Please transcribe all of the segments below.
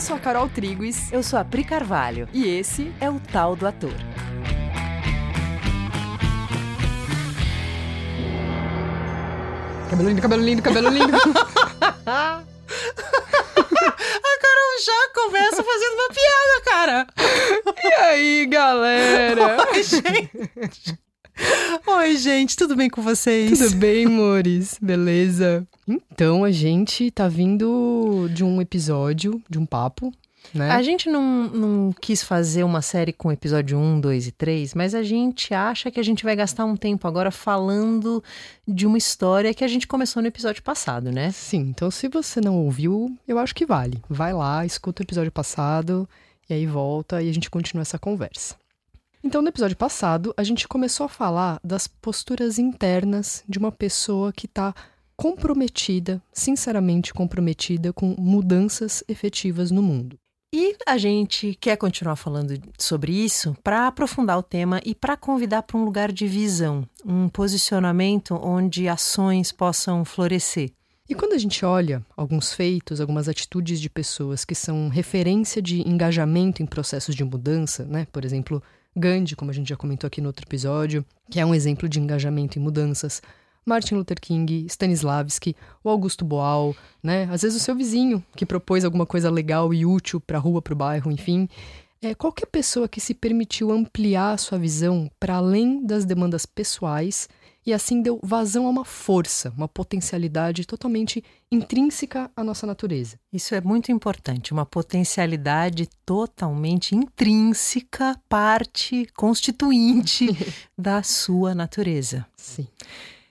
Eu sou a Carol Triguis. Eu sou a Pri Carvalho. E esse é o Tal do Ator. Cabelo lindo, cabelo lindo, cabelo lindo. a Carol já começa fazendo uma piada, cara. E aí, galera? Oi, gente. Oi, gente, tudo bem com vocês? Tudo bem, amores? Beleza? Então, a gente tá vindo de um episódio, de um papo, né? A gente não, não quis fazer uma série com episódio 1, 2 e 3, mas a gente acha que a gente vai gastar um tempo agora falando de uma história que a gente começou no episódio passado, né? Sim, então se você não ouviu, eu acho que vale. Vai lá, escuta o episódio passado e aí volta e a gente continua essa conversa. Então, no episódio passado, a gente começou a falar das posturas internas de uma pessoa que está comprometida, sinceramente comprometida com mudanças efetivas no mundo. E a gente quer continuar falando sobre isso para aprofundar o tema e para convidar para um lugar de visão, um posicionamento onde ações possam florescer. E quando a gente olha alguns feitos, algumas atitudes de pessoas que são referência de engajamento em processos de mudança, né? Por exemplo, Gandhi, como a gente já comentou aqui no outro episódio, que é um exemplo de engajamento em mudanças. Martin Luther King, Stanislavski, o Augusto Boal, né? Às vezes o seu vizinho que propôs alguma coisa legal e útil para a rua, para o bairro, enfim. É, qualquer pessoa que se permitiu ampliar sua visão para além das demandas pessoais e assim deu vazão a uma força, uma potencialidade totalmente intrínseca à nossa natureza. Isso é muito importante, uma potencialidade totalmente intrínseca, parte constituinte da sua natureza. Sim.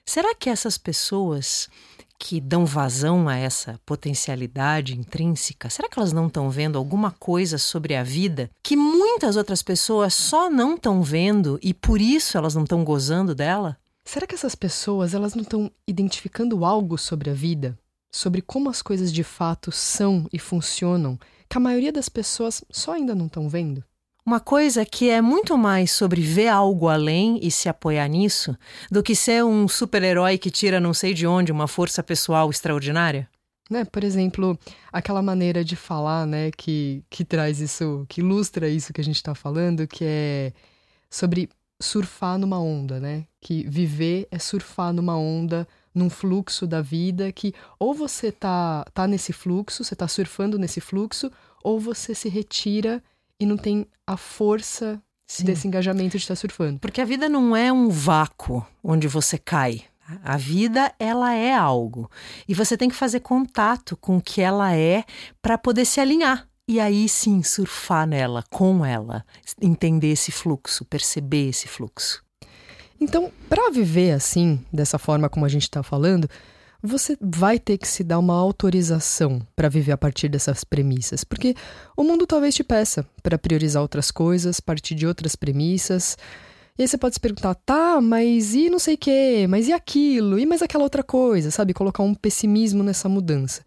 Será que essas pessoas que dão vazão a essa potencialidade intrínseca, será que elas não estão vendo alguma coisa sobre a vida que muitas outras pessoas só não estão vendo e por isso elas não estão gozando dela? Será que essas pessoas elas não estão identificando algo sobre a vida, sobre como as coisas de fato são e funcionam, que a maioria das pessoas só ainda não estão vendo? Uma coisa que é muito mais sobre ver algo além e se apoiar nisso do que ser um super-herói que tira não sei de onde uma força pessoal extraordinária? Né, por exemplo, aquela maneira de falar, né, que, que traz isso, que ilustra isso que a gente está falando, que é sobre surfar numa onda, né? Que viver é surfar numa onda, num fluxo da vida que ou você tá, tá nesse fluxo, você tá surfando nesse fluxo, ou você se retira e não tem a força Sim. desse engajamento de estar tá surfando. Porque a vida não é um vácuo onde você cai. A vida, ela é algo. E você tem que fazer contato com o que ela é para poder se alinhar. E aí sim surfar nela, com ela, entender esse fluxo, perceber esse fluxo. Então, para viver assim, dessa forma como a gente está falando, você vai ter que se dar uma autorização para viver a partir dessas premissas, porque o mundo talvez te peça para priorizar outras coisas, partir de outras premissas. E aí você pode se perguntar, tá, mas e não sei o quê, mas e aquilo, e mais aquela outra coisa, sabe? Colocar um pessimismo nessa mudança.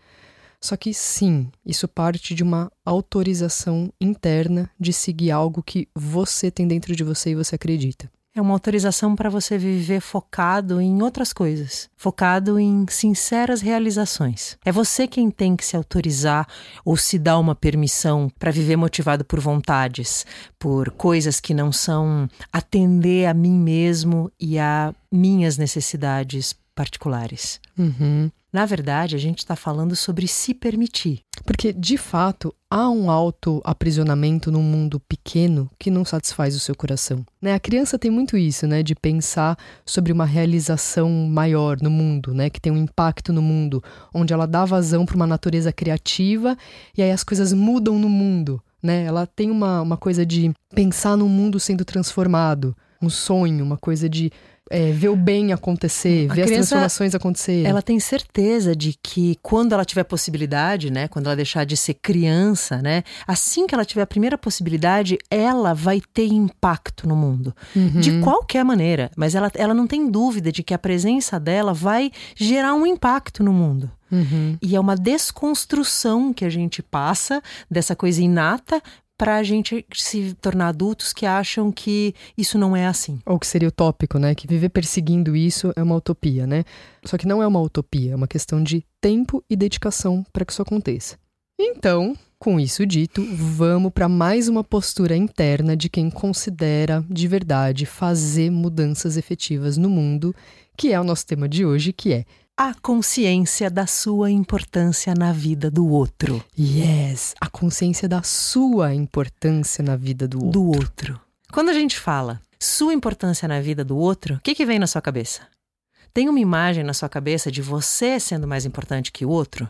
Só que sim, isso parte de uma autorização interna de seguir algo que você tem dentro de você e você acredita. É uma autorização para você viver focado em outras coisas, focado em sinceras realizações. É você quem tem que se autorizar ou se dar uma permissão para viver motivado por vontades, por coisas que não são atender a mim mesmo e a minhas necessidades particulares. Uhum. Na verdade, a gente está falando sobre se permitir. Porque, de fato, há um auto-aprisionamento num mundo pequeno que não satisfaz o seu coração. Né? A criança tem muito isso, né? De pensar sobre uma realização maior no mundo, né? Que tem um impacto no mundo, onde ela dá vazão para uma natureza criativa e aí as coisas mudam no mundo, né? Ela tem uma, uma coisa de pensar no mundo sendo transformado, um sonho, uma coisa de é, ver o bem acontecer, a ver as transformações acontecer. Ela tem certeza de que quando ela tiver possibilidade, né, quando ela deixar de ser criança, né, assim que ela tiver a primeira possibilidade, ela vai ter impacto no mundo. Uhum. De qualquer maneira, mas ela, ela não tem dúvida de que a presença dela vai gerar um impacto no mundo. Uhum. E é uma desconstrução que a gente passa dessa coisa inata para a gente se tornar adultos que acham que isso não é assim. Ou que seria utópico, né? Que viver perseguindo isso é uma utopia, né? Só que não é uma utopia, é uma questão de tempo e dedicação para que isso aconteça. Então, Com isso dito, vamos para mais uma postura interna de quem considera de verdade fazer mudanças efetivas no mundo, que é o nosso tema de hoje, que é a consciência da sua importância na vida do outro. Yes, a consciência da sua importância na vida do outro. Do outro. Quando a gente fala sua importância na vida do outro, o que, que vem na sua cabeça? Tem uma imagem na sua cabeça de você sendo mais importante que o outro?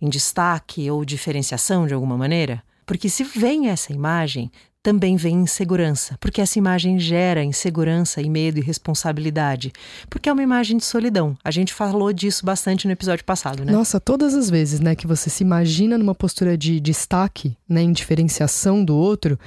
Em destaque ou diferenciação de alguma maneira? Porque se vem essa imagem, também vem insegurança, porque essa imagem gera insegurança e medo e responsabilidade, porque é uma imagem de solidão. A gente falou disso bastante no episódio passado, né? Nossa, todas as vezes, né, que você se imagina numa postura de destaque, né, em diferenciação do outro,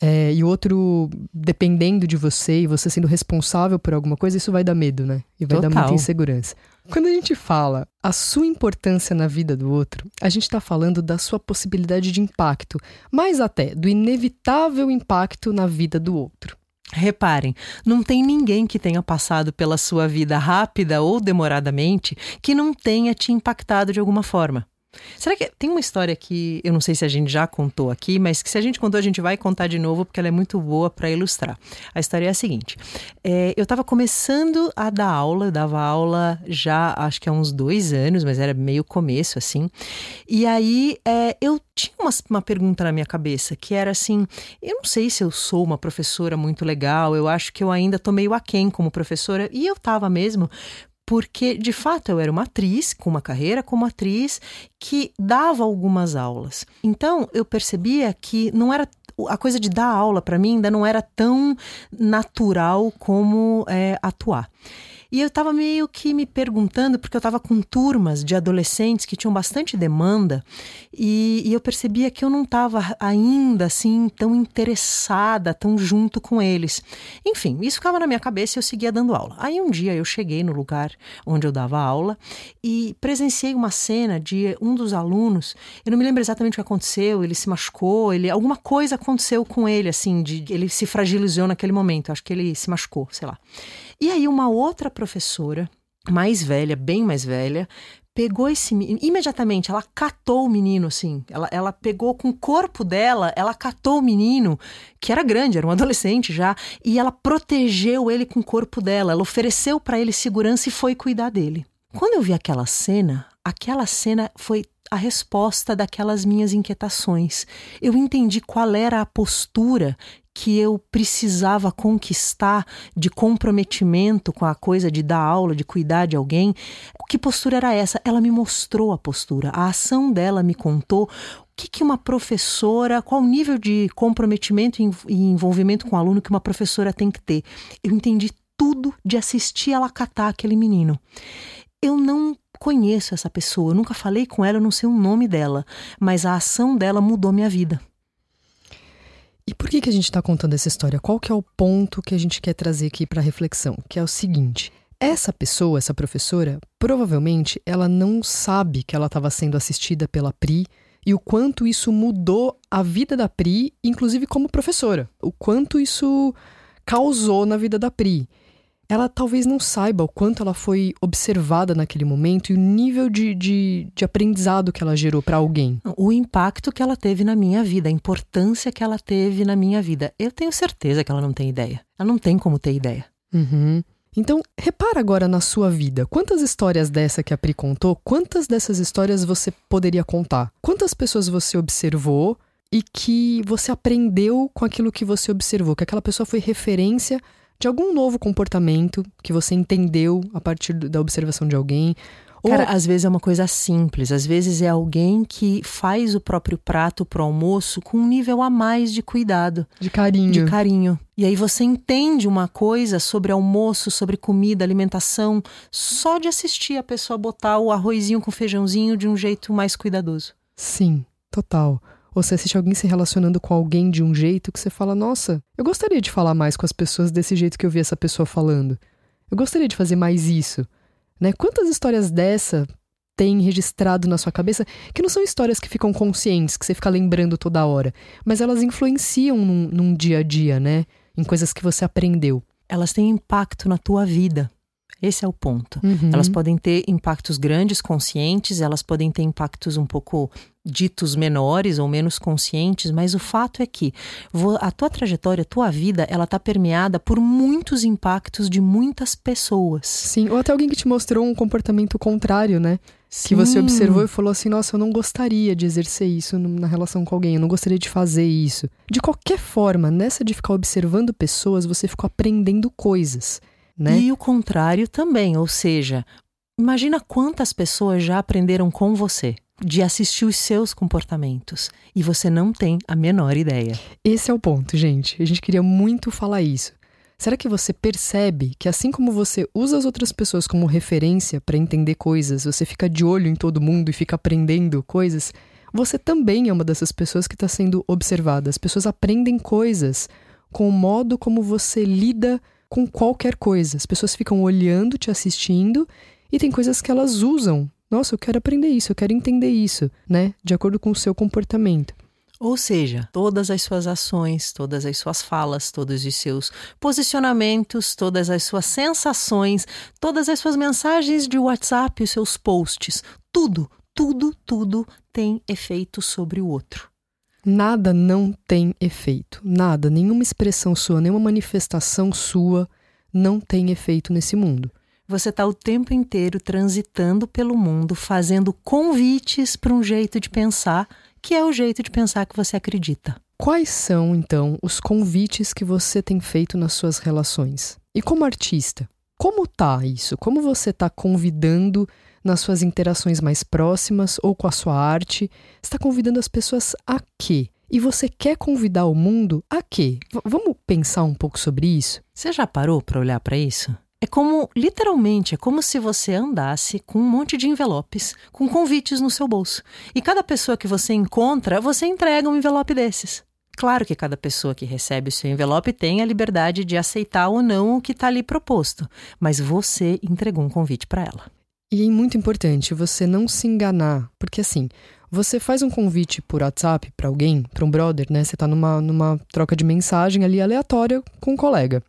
é, e o outro dependendo de você e você sendo responsável por alguma coisa, isso vai dar medo, né? E vai Total. dar muita insegurança. Quando a gente fala a sua importância na vida do outro, a gente está falando da sua possibilidade de impacto, mais até do inevitável impacto na vida do outro. Reparem, não tem ninguém que tenha passado pela sua vida rápida ou demoradamente que não tenha te impactado de alguma forma. Será que tem uma história que eu não sei se a gente já contou aqui, mas que se a gente contou, a gente vai contar de novo porque ela é muito boa para ilustrar. A história é a seguinte: é, eu estava começando a dar aula, eu dava aula já acho que há uns dois anos, mas era meio começo assim. E aí é, eu tinha uma, uma pergunta na minha cabeça que era assim: eu não sei se eu sou uma professora muito legal, eu acho que eu ainda tô meio aquém como professora, e eu estava mesmo, porque de fato eu era uma atriz com uma carreira como atriz que dava algumas aulas. Então eu percebia que não era a coisa de dar aula para mim ainda não era tão natural como é, atuar. E eu estava meio que me perguntando, porque eu estava com turmas de adolescentes que tinham bastante demanda, e, e eu percebia que eu não estava ainda assim tão interessada, tão junto com eles. Enfim, isso ficava na minha cabeça e eu seguia dando aula. Aí um dia eu cheguei no lugar onde eu dava aula e presenciei uma cena de um dos alunos, eu não me lembro exatamente o que aconteceu, ele se machucou, ele alguma coisa aconteceu com ele, assim, de, ele se fragilizou naquele momento, acho que ele se machucou, sei lá. E aí uma outra professora, mais velha, bem mais velha, pegou esse menino, imediatamente ela catou o menino assim, ela, ela pegou com o corpo dela, ela catou o menino, que era grande, era um adolescente já, e ela protegeu ele com o corpo dela, ela ofereceu para ele segurança e foi cuidar dele. Quando eu vi aquela cena, aquela cena foi a resposta daquelas minhas inquietações. Eu entendi qual era a postura que eu precisava conquistar de comprometimento com a coisa de dar aula, de cuidar de alguém. Que postura era essa? Ela me mostrou a postura. A ação dela me contou o que, que uma professora, qual o nível de comprometimento e envolvimento com o aluno que uma professora tem que ter. Eu entendi tudo de assistir ela catar aquele menino. Eu não conheço essa pessoa, eu nunca falei com ela, eu não sei o nome dela, mas a ação dela mudou minha vida. E por que, que a gente está contando essa história? Qual que é o ponto que a gente quer trazer aqui para reflexão? Que é o seguinte: essa pessoa, essa professora, provavelmente ela não sabe que ela estava sendo assistida pela Pri e o quanto isso mudou a vida da Pri, inclusive como professora. O quanto isso causou na vida da Pri ela talvez não saiba o quanto ela foi observada naquele momento e o nível de, de, de aprendizado que ela gerou para alguém. O impacto que ela teve na minha vida, a importância que ela teve na minha vida. Eu tenho certeza que ela não tem ideia. Ela não tem como ter ideia. Uhum. Então, repara agora na sua vida. Quantas histórias dessa que a Pri contou, quantas dessas histórias você poderia contar? Quantas pessoas você observou e que você aprendeu com aquilo que você observou? Que aquela pessoa foi referência de algum novo comportamento que você entendeu a partir da observação de alguém. Ou... Cara, às vezes é uma coisa simples, às vezes é alguém que faz o próprio prato pro almoço com um nível a mais de cuidado. De carinho. De carinho. E aí você entende uma coisa sobre almoço, sobre comida, alimentação, só de assistir a pessoa botar o arrozinho com feijãozinho de um jeito mais cuidadoso. Sim, total. Você assiste alguém se relacionando com alguém de um jeito que você fala: Nossa, eu gostaria de falar mais com as pessoas desse jeito que eu vi essa pessoa falando. Eu gostaria de fazer mais isso. Né? Quantas histórias dessa tem registrado na sua cabeça que não são histórias que ficam conscientes, que você fica lembrando toda hora, mas elas influenciam num, num dia a dia, né? Em coisas que você aprendeu. Elas têm impacto na tua vida. Esse é o ponto. Uhum. Elas podem ter impactos grandes, conscientes, elas podem ter impactos um pouco ditos menores ou menos conscientes, mas o fato é que a tua trajetória, a tua vida, ela tá permeada por muitos impactos de muitas pessoas. Sim, ou até alguém que te mostrou um comportamento contrário, né? Sim. Que você observou e falou assim: nossa, eu não gostaria de exercer isso na relação com alguém, eu não gostaria de fazer isso. De qualquer forma, nessa de ficar observando pessoas, você ficou aprendendo coisas. Né? E o contrário também, ou seja, imagina quantas pessoas já aprenderam com você de assistir os seus comportamentos e você não tem a menor ideia. Esse é o ponto, gente. A gente queria muito falar isso. Será que você percebe que assim como você usa as outras pessoas como referência para entender coisas, você fica de olho em todo mundo e fica aprendendo coisas? Você também é uma dessas pessoas que está sendo observada. As pessoas aprendem coisas com o modo como você lida com qualquer coisa. As pessoas ficam olhando, te assistindo e tem coisas que elas usam nossa, eu quero aprender isso, eu quero entender isso, né? De acordo com o seu comportamento. Ou seja, todas as suas ações, todas as suas falas, todos os seus posicionamentos, todas as suas sensações, todas as suas mensagens de WhatsApp, os seus posts, tudo, tudo, tudo tem efeito sobre o outro. Nada não tem efeito. Nada, nenhuma expressão sua, nenhuma manifestação sua não tem efeito nesse mundo você está o tempo inteiro transitando pelo mundo, fazendo convites para um jeito de pensar, que é o jeito de pensar que você acredita. Quais são, então, os convites que você tem feito nas suas relações? E como artista, como tá isso? Como você está convidando nas suas interações mais próximas ou com a sua arte? Está convidando as pessoas a quê? E você quer convidar o mundo a quê? V vamos pensar um pouco sobre isso? Você já parou para olhar para isso? É como, literalmente, é como se você andasse com um monte de envelopes, com convites no seu bolso. E cada pessoa que você encontra, você entrega um envelope desses. Claro que cada pessoa que recebe o seu envelope tem a liberdade de aceitar ou não o que está ali proposto, mas você entregou um convite para ela. E é muito importante você não se enganar, porque assim, você faz um convite por WhatsApp para alguém, para um brother, né? Você está numa, numa troca de mensagem ali aleatória com um colega.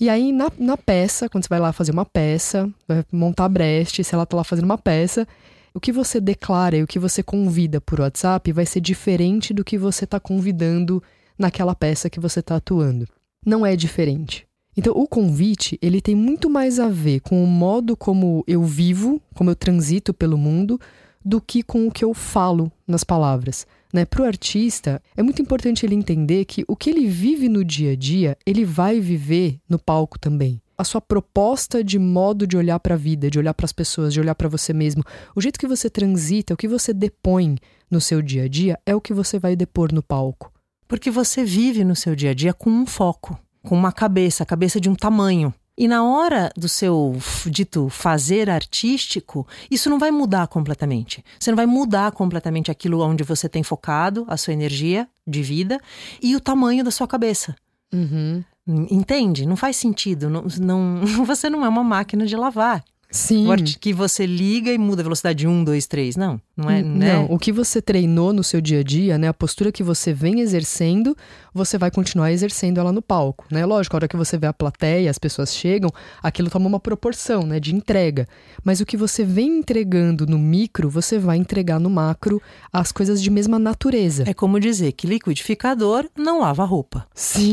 E aí, na, na peça, quando você vai lá fazer uma peça, vai montar Brecht, se ela tá lá fazendo uma peça, o que você declara e o que você convida por WhatsApp vai ser diferente do que você está convidando naquela peça que você está atuando. Não é diferente. Então, o convite, ele tem muito mais a ver com o modo como eu vivo, como eu transito pelo mundo, do que com o que eu falo nas palavras. Né? Para o artista, é muito importante ele entender que o que ele vive no dia a dia, ele vai viver no palco também. A sua proposta de modo de olhar para a vida, de olhar para as pessoas, de olhar para você mesmo, o jeito que você transita, o que você depõe no seu dia a dia, é o que você vai depor no palco. Porque você vive no seu dia a dia com um foco, com uma cabeça, a cabeça de um tamanho. E na hora do seu dito fazer artístico, isso não vai mudar completamente. Você não vai mudar completamente aquilo onde você tem focado a sua energia de vida e o tamanho da sua cabeça. Uhum. Entende? Não faz sentido. Não, não, você não é uma máquina de lavar. Sim. Que você liga e muda a velocidade 1, 2, 3. Não, não é. Né? Não, o que você treinou no seu dia a dia, né? A postura que você vem exercendo, você vai continuar exercendo ela no palco, né? Lógico, a hora que você vê a plateia, as pessoas chegam, aquilo toma uma proporção, né? De entrega. Mas o que você vem entregando no micro, você vai entregar no macro as coisas de mesma natureza. É como dizer que liquidificador não lava roupa. Sim.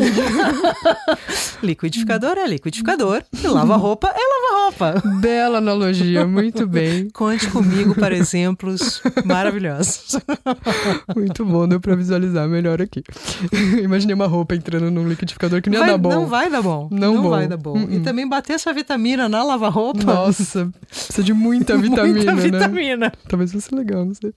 liquidificador é liquidificador. E lava roupa é lavar roupa. Bela analogia, muito bem. Conte comigo para exemplos maravilhosos. Muito bom, deu para visualizar melhor aqui. Imaginei uma roupa entrando num liquidificador que vai, ia dar bom. Não vai dar bom. Não, não bom. vai dar bom. E também bater essa vitamina na lava-roupa. Nossa, precisa de muita vitamina, muita né? vitamina. Talvez fosse legal, não sei.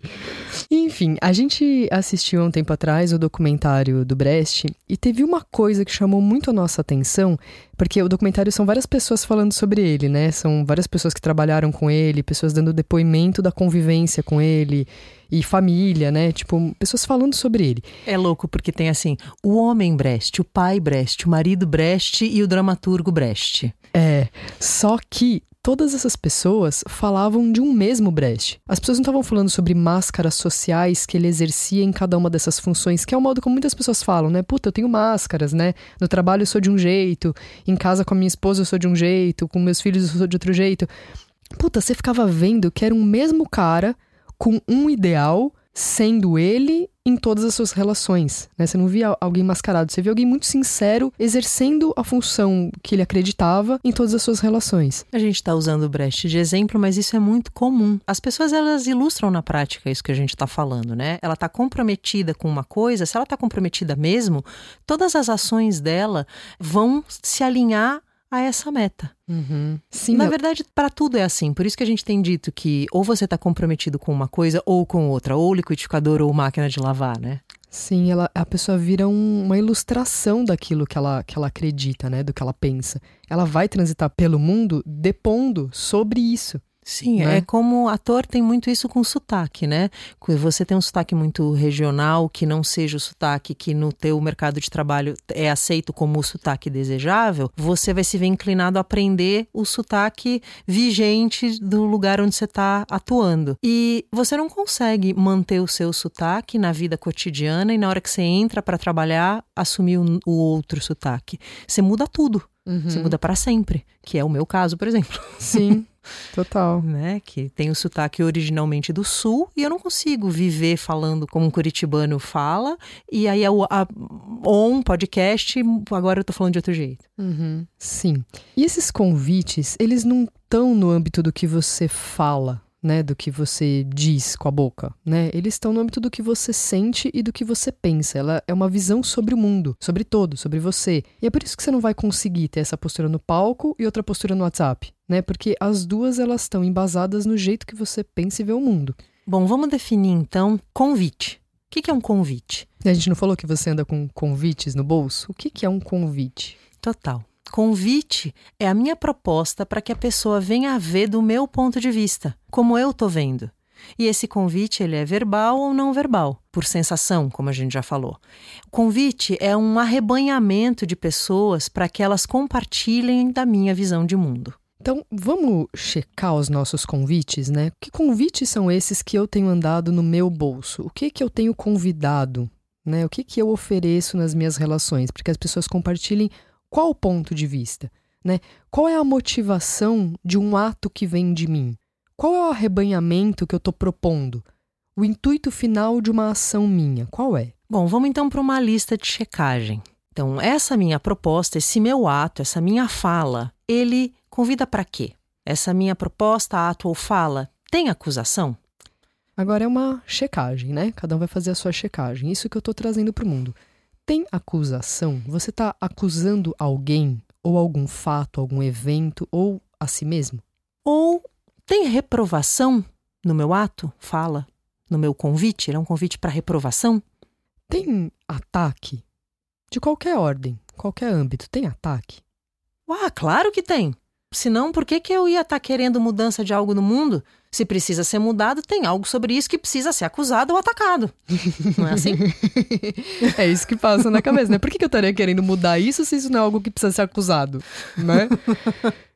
Enfim, a gente assistiu há um tempo atrás o documentário do Brecht e teve uma coisa que chamou muito a nossa atenção, porque o documentário são várias pessoas falando sobre ele, né? São várias pessoas que trabalharam com ele, pessoas dando depoimento da convivência com ele e família, né? Tipo, pessoas falando sobre ele. É louco porque tem assim, o homem Brecht, o pai Brecht, o marido Brecht e o dramaturgo Brecht. É, só que todas essas pessoas falavam de um mesmo Brecht. As pessoas não estavam falando sobre máscaras sociais que ele exercia em cada uma dessas funções, que é o modo como muitas pessoas falam, né? Puta, eu tenho máscaras, né? No trabalho eu sou de um jeito, em casa com a minha esposa eu sou de um jeito, com meus filhos eu sou de outro jeito. Puta, você ficava vendo que era um mesmo cara com um ideal sendo ele em todas as suas relações. Né? Você não via alguém mascarado, você via alguém muito sincero exercendo a função que ele acreditava em todas as suas relações. A gente está usando o Brecht de exemplo, mas isso é muito comum. As pessoas elas ilustram na prática isso que a gente está falando, né? Ela está comprometida com uma coisa, se ela está comprometida mesmo, todas as ações dela vão se alinhar a essa meta. Uhum. Sim, Na eu... verdade, para tudo é assim. Por isso que a gente tem dito que ou você está comprometido com uma coisa ou com outra, ou liquidificador ou máquina de lavar, né? Sim, ela, a pessoa vira um, uma ilustração daquilo que ela, que ela acredita, né? Do que ela pensa. Ela vai transitar pelo mundo depondo sobre isso. Sim, né? é como ator tem muito isso com sotaque, né? Você tem um sotaque muito regional, que não seja o sotaque que no teu mercado de trabalho é aceito como o sotaque desejável, você vai se ver inclinado a aprender o sotaque vigente do lugar onde você está atuando. E você não consegue manter o seu sotaque na vida cotidiana e na hora que você entra para trabalhar, assumir o, o outro sotaque. Você muda tudo. Uhum. Você muda para sempre, que é o meu caso, por exemplo. Sim. Total. Né? Que tem o sotaque originalmente do sul e eu não consigo viver falando como um curitibano fala. E aí, a, a on podcast, agora eu tô falando de outro jeito. Uhum. Sim. E esses convites, eles não estão no âmbito do que você fala, né, do que você diz com a boca, né? Eles estão no âmbito do que você sente e do que você pensa. Ela é uma visão sobre o mundo, sobre todo, sobre você. E é por isso que você não vai conseguir ter essa postura no palco e outra postura no WhatsApp, né? Porque as duas elas estão embasadas no jeito que você pensa e vê o mundo. Bom, vamos definir então convite. O que é um convite? A gente não falou que você anda com convites no bolso? O que é um convite? Total. Convite é a minha proposta para que a pessoa venha a ver do meu ponto de vista, como eu estou vendo. E esse convite ele é verbal ou não verbal, por sensação, como a gente já falou. O convite é um arrebanhamento de pessoas para que elas compartilhem da minha visão de mundo. Então, vamos checar os nossos convites, né? Que convites são esses que eu tenho andado no meu bolso? O que que eu tenho convidado, né? O que que eu ofereço nas minhas relações para que as pessoas compartilhem qual o ponto de vista? Né? Qual é a motivação de um ato que vem de mim? Qual é o arrebanhamento que eu estou propondo? O intuito final de uma ação minha, qual é? Bom, vamos então para uma lista de checagem. Então, essa minha proposta, esse meu ato, essa minha fala, ele convida para quê? Essa minha proposta, ato ou fala, tem acusação? Agora é uma checagem, né? Cada um vai fazer a sua checagem. Isso que eu estou trazendo para o mundo. Tem acusação? Você está acusando alguém ou algum fato, algum evento ou a si mesmo? Ou tem reprovação no meu ato? Fala. No meu convite? É um convite para reprovação? Tem ataque? De qualquer ordem, qualquer âmbito, tem ataque? Ah, claro que tem. Senão, por que, que eu ia estar tá querendo mudança de algo no mundo? Se precisa ser mudado, tem algo sobre isso que precisa ser acusado ou atacado. Não é assim? é isso que passa na cabeça, né? Por que, eu estaria querendo mudar isso se isso não é algo que precisa ser acusado, né?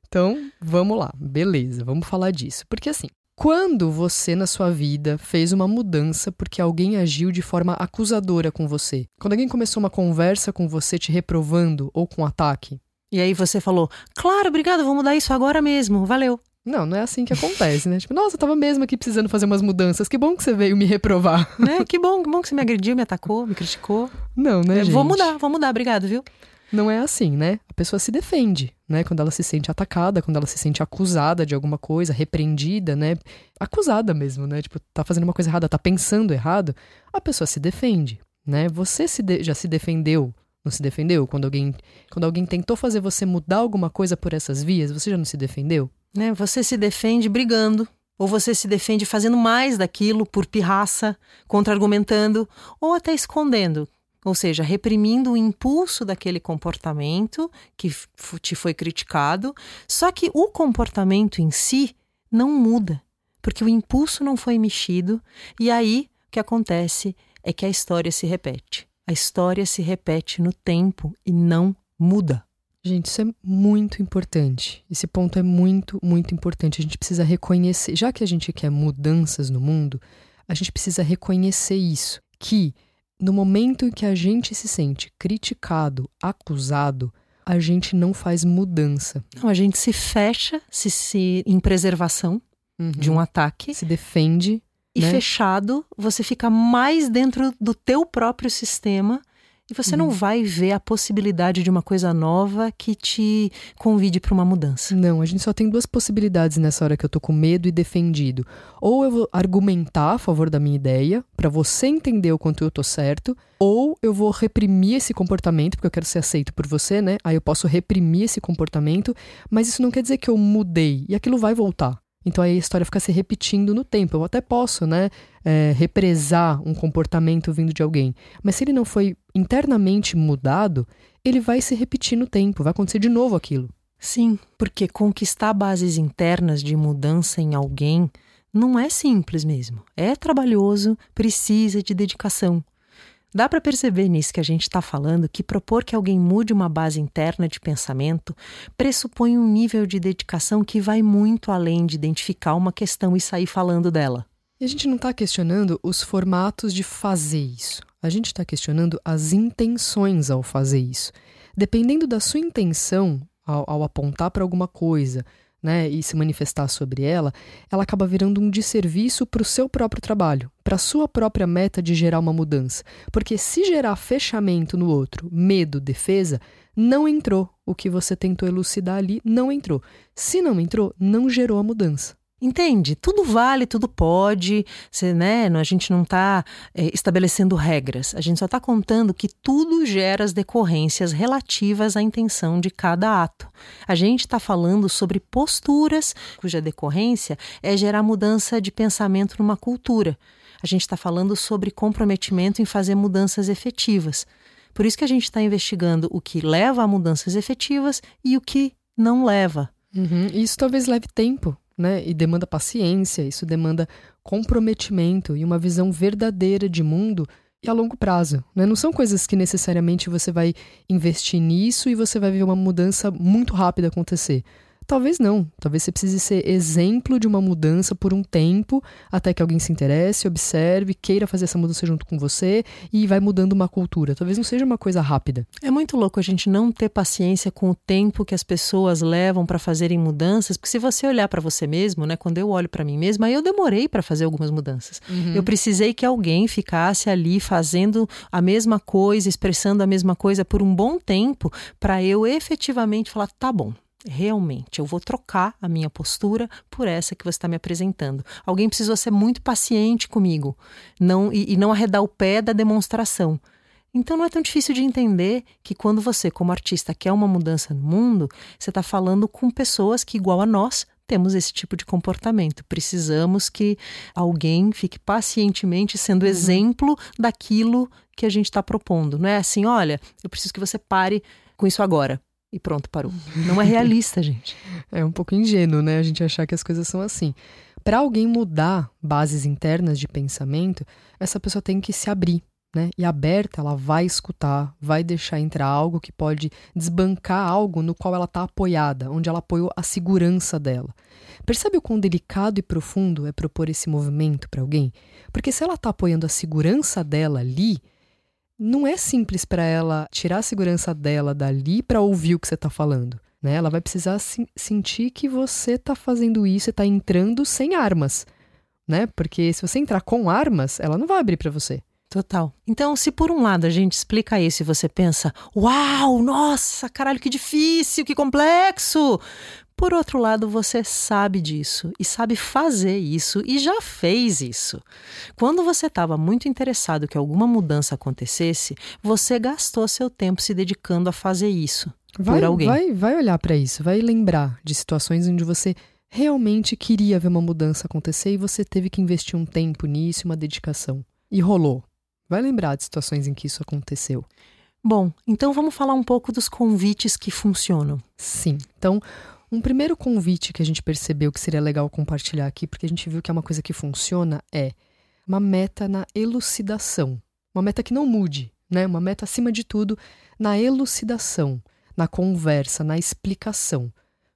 Então, vamos lá. Beleza, vamos falar disso. Porque assim, quando você na sua vida fez uma mudança porque alguém agiu de forma acusadora com você? Quando alguém começou uma conversa com você te reprovando ou com ataque? E aí você falou: "Claro, obrigado, vou mudar isso agora mesmo. Valeu". Não, não é assim que acontece, né? Tipo, nossa, eu tava mesmo aqui precisando fazer umas mudanças. Que bom que você veio me reprovar. Né? Que bom, que bom que você me agrediu, me atacou, me criticou. Não, né, gente? Vou mudar, vou mudar, obrigado, viu? Não é assim, né? A pessoa se defende, né? Quando ela se sente atacada, quando ela se sente acusada de alguma coisa, repreendida, né? Acusada mesmo, né? Tipo, tá fazendo uma coisa errada, tá pensando errado, a pessoa se defende, né? Você se de... já se defendeu não se defendeu? Quando alguém, quando alguém tentou fazer você mudar alguma coisa por essas vias, você já não se defendeu? Né? Você se defende brigando, ou você se defende fazendo mais daquilo por pirraça, contra-argumentando, ou até escondendo. Ou seja, reprimindo o impulso daquele comportamento que te foi criticado. Só que o comportamento em si não muda, porque o impulso não foi mexido, e aí o que acontece é que a história se repete. A história se repete no tempo e não muda. Gente, isso é muito importante. Esse ponto é muito, muito importante. A gente precisa reconhecer, já que a gente quer mudanças no mundo, a gente precisa reconhecer isso, que no momento em que a gente se sente criticado, acusado, a gente não faz mudança. Não, a gente se fecha se, se em preservação uhum. de um ataque, se defende e né? fechado, você fica mais dentro do teu próprio sistema e você uhum. não vai ver a possibilidade de uma coisa nova que te convide para uma mudança. Não, a gente só tem duas possibilidades nessa hora que eu tô com medo e defendido. Ou eu vou argumentar a favor da minha ideia, para você entender o quanto eu tô certo, ou eu vou reprimir esse comportamento, porque eu quero ser aceito por você, né? Aí eu posso reprimir esse comportamento, mas isso não quer dizer que eu mudei e aquilo vai voltar. Então aí a história fica se repetindo no tempo. Eu até posso, né, é, represar um comportamento vindo de alguém. Mas se ele não foi internamente mudado, ele vai se repetir no tempo, vai acontecer de novo aquilo. Sim, porque conquistar bases internas de mudança em alguém não é simples mesmo. É trabalhoso, precisa de dedicação. Dá para perceber nisso que a gente está falando que propor que alguém mude uma base interna de pensamento pressupõe um nível de dedicação que vai muito além de identificar uma questão e sair falando dela. E a gente não está questionando os formatos de fazer isso. A gente está questionando as intenções ao fazer isso. Dependendo da sua intenção ao, ao apontar para alguma coisa, né, e se manifestar sobre ela, ela acaba virando um desserviço para o seu próprio trabalho, para a sua própria meta de gerar uma mudança. Porque se gerar fechamento no outro, medo, defesa, não entrou. O que você tentou elucidar ali não entrou. Se não entrou, não gerou a mudança. Entende? Tudo vale, tudo pode. Né, a gente não está é, estabelecendo regras. A gente só está contando que tudo gera as decorrências relativas à intenção de cada ato. A gente está falando sobre posturas cuja decorrência é gerar mudança de pensamento numa cultura. A gente está falando sobre comprometimento em fazer mudanças efetivas. Por isso que a gente está investigando o que leva a mudanças efetivas e o que não leva. Uhum. Isso talvez leve tempo né? E demanda paciência, isso demanda comprometimento e uma visão verdadeira de mundo e a longo prazo. Né? Não são coisas que necessariamente você vai investir nisso e você vai ver uma mudança muito rápida acontecer. Talvez não. Talvez você precise ser exemplo de uma mudança por um tempo, até que alguém se interesse, observe, queira fazer essa mudança junto com você e vai mudando uma cultura. Talvez não seja uma coisa rápida. É muito louco a gente não ter paciência com o tempo que as pessoas levam para fazerem mudanças, porque se você olhar para você mesmo, né, quando eu olho para mim mesma, eu demorei para fazer algumas mudanças. Uhum. Eu precisei que alguém ficasse ali fazendo a mesma coisa, expressando a mesma coisa por um bom tempo, para eu efetivamente falar, tá bom, realmente, eu vou trocar a minha postura por essa que você está me apresentando. Alguém precisou ser muito paciente comigo não e, e não arredar o pé da demonstração. Então não é tão difícil de entender que quando você, como artista, quer uma mudança no mundo, você está falando com pessoas que, igual a nós, temos esse tipo de comportamento. Precisamos que alguém fique pacientemente sendo uhum. exemplo daquilo que a gente está propondo. Não é assim, olha, eu preciso que você pare com isso agora e pronto, parou. Não é realista, gente. É um pouco ingênuo, né? A gente achar que as coisas são assim. Para alguém mudar bases internas de pensamento, essa pessoa tem que se abrir, né? E aberta, ela vai escutar, vai deixar entrar algo que pode desbancar algo no qual ela está apoiada, onde ela apoiou a segurança dela. Percebe o quão delicado e profundo é propor esse movimento para alguém? Porque se ela está apoiando a segurança dela ali, não é simples para ela tirar a segurança dela dali para ouvir o que você está falando. Né? Ela vai precisar se sentir que você está fazendo isso, está entrando sem armas, né? Porque se você entrar com armas, ela não vai abrir para você. Total. Então, se por um lado a gente explica isso e você pensa, uau, nossa, caralho, que difícil, que complexo. Por outro lado, você sabe disso e sabe fazer isso e já fez isso. Quando você estava muito interessado que alguma mudança acontecesse, você gastou seu tempo se dedicando a fazer isso vai, por alguém. Vai, vai olhar para isso, vai lembrar de situações onde você realmente queria ver uma mudança acontecer e você teve que investir um tempo nisso, uma dedicação. E rolou. Vai lembrar de situações em que isso aconteceu. Bom, então vamos falar um pouco dos convites que funcionam. Sim. Então, um primeiro convite que a gente percebeu que seria legal compartilhar aqui, porque a gente viu que é uma coisa que funciona, é uma meta na elucidação. Uma meta que não mude, né? Uma meta acima de tudo na elucidação, na conversa, na explicação,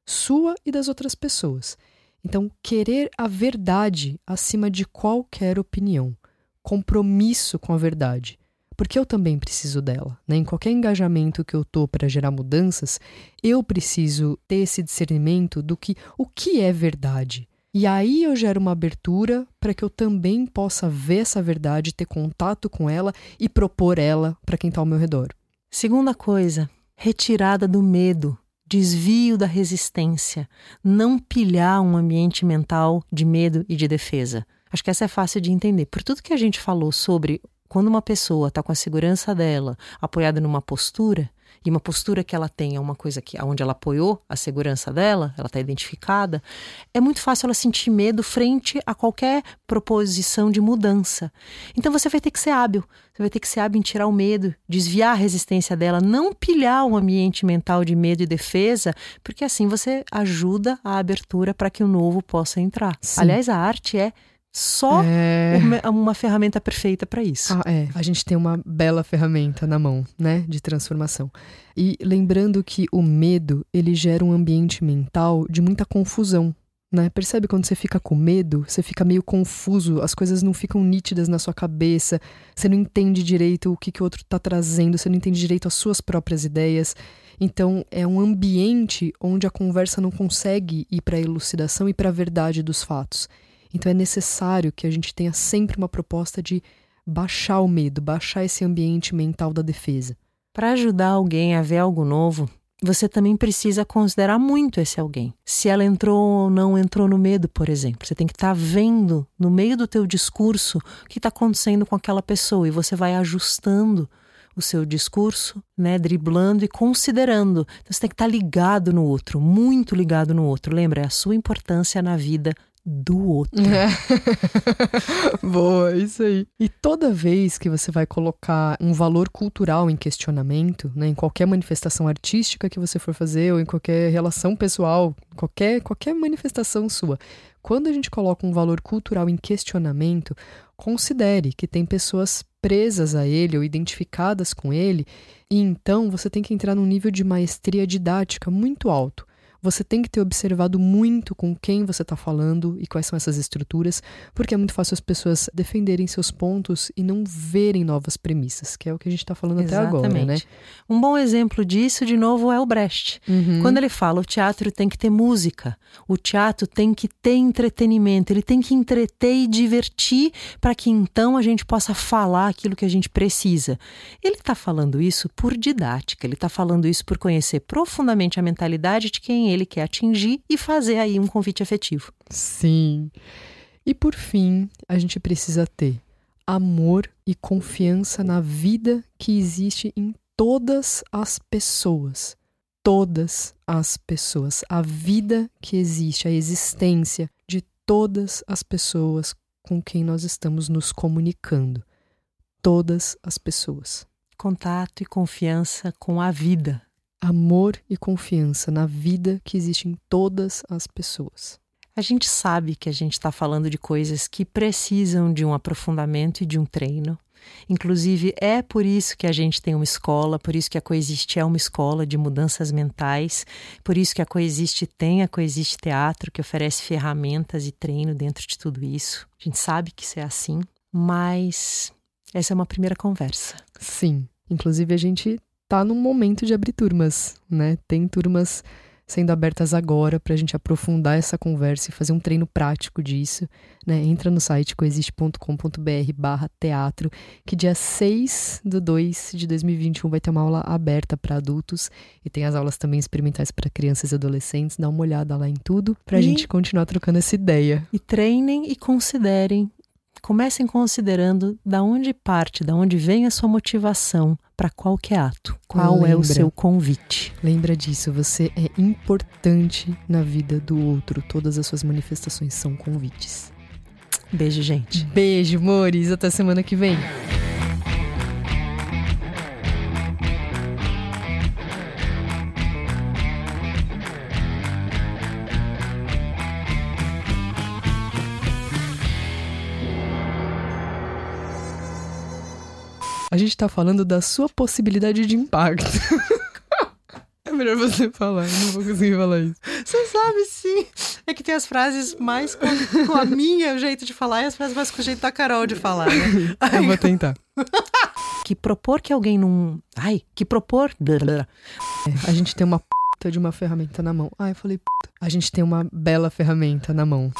sua e das outras pessoas. Então, querer a verdade acima de qualquer opinião, compromisso com a verdade, porque eu também preciso dela. Né? Em qualquer engajamento que eu tô para gerar mudanças, eu preciso ter esse discernimento do que o que é verdade. E aí eu gero uma abertura para que eu também possa ver essa verdade, ter contato com ela e propor ela para quem está ao meu redor. Segunda coisa, retirada do medo, desvio da resistência, não pilhar um ambiente mental de medo e de defesa. Acho que essa é fácil de entender. Por tudo que a gente falou sobre quando uma pessoa está com a segurança dela apoiada numa postura, e uma postura que ela tem é uma coisa que onde ela apoiou a segurança dela, ela está identificada, é muito fácil ela sentir medo frente a qualquer proposição de mudança. Então você vai ter que ser hábil, você vai ter que ser hábil em tirar o medo, desviar a resistência dela, não pilhar um ambiente mental de medo e defesa, porque assim você ajuda a abertura para que o novo possa entrar. Sim. Aliás, a arte é só é... uma, uma, ferramenta perfeita para isso. Ah, é. A gente tem uma bela ferramenta na mão, né, de transformação. E lembrando que o medo, ele gera um ambiente mental de muita confusão, né? Percebe quando você fica com medo, você fica meio confuso, as coisas não ficam nítidas na sua cabeça, você não entende direito o que, que o outro está trazendo, você não entende direito as suas próprias ideias. Então, é um ambiente onde a conversa não consegue ir para a elucidação e para a verdade dos fatos. Então é necessário que a gente tenha sempre uma proposta de baixar o medo, baixar esse ambiente mental da defesa. Para ajudar alguém a ver algo novo, você também precisa considerar muito esse alguém. Se ela entrou ou não entrou no medo, por exemplo. Você tem que estar tá vendo no meio do teu discurso o que está acontecendo com aquela pessoa e você vai ajustando o seu discurso, né, driblando e considerando. Então você tem que estar tá ligado no outro, muito ligado no outro. Lembra, é a sua importância na vida do outro. É. Boa, isso aí. E toda vez que você vai colocar um valor cultural em questionamento, né, em qualquer manifestação artística que você for fazer ou em qualquer relação pessoal, qualquer qualquer manifestação sua, quando a gente coloca um valor cultural em questionamento, considere que tem pessoas presas a ele ou identificadas com ele, e então você tem que entrar num nível de maestria didática muito alto você tem que ter observado muito com quem você está falando e quais são essas estruturas, porque é muito fácil as pessoas defenderem seus pontos e não verem novas premissas, que é o que a gente está falando Exatamente. até agora, né? Um bom exemplo disso, de novo, é o Brecht. Uhum. Quando ele fala o teatro tem que ter música, o teatro tem que ter entretenimento, ele tem que entreter e divertir para que então a gente possa falar aquilo que a gente precisa. Ele está falando isso por didática, ele está falando isso por conhecer profundamente a mentalidade de quem ele quer atingir e fazer aí um convite afetivo. Sim. E por fim, a gente precisa ter amor e confiança na vida que existe em todas as pessoas. Todas as pessoas. A vida que existe, a existência de todas as pessoas com quem nós estamos nos comunicando. Todas as pessoas. Contato e confiança com a vida, amor e confiança na vida que existe em todas as pessoas. A gente sabe que a gente está falando de coisas que precisam de um aprofundamento e de um treino. Inclusive, é por isso que a gente tem uma escola, por isso que a Coexiste é uma escola de mudanças mentais, por isso que a Coexiste tem a Coexiste Teatro, que oferece ferramentas e treino dentro de tudo isso. A gente sabe que isso é assim, mas essa é uma primeira conversa. Sim. Inclusive, a gente tá num momento de abrir turmas, né? Tem turmas sendo abertas agora para a gente aprofundar essa conversa e fazer um treino prático disso, né? Entra no site coexiste.com.br barra teatro, que dia 6 do 2 de 2021 vai ter uma aula aberta para adultos e tem as aulas também experimentais para crianças e adolescentes. Dá uma olhada lá em tudo para a gente continuar trocando essa ideia. E treinem e considerem comecem considerando da onde parte, da onde vem a sua motivação para qualquer ato. Qual Lembra. é o seu convite? Lembra disso, você é importante na vida do outro. Todas as suas manifestações são convites. Beijo, gente. Beijo, amores. Até semana que vem. A gente tá falando da sua possibilidade de impacto. é melhor você falar, eu não vou conseguir falar isso. Você sabe sim. É que tem as frases mais com, com a minha jeito de falar e as frases mais com o jeito da Carol de falar, né? eu vou tentar. que propor que alguém não. Ai, que propor. A gente tem uma puta de uma ferramenta na mão. Ah, eu falei puta. A gente tem uma bela ferramenta na mão.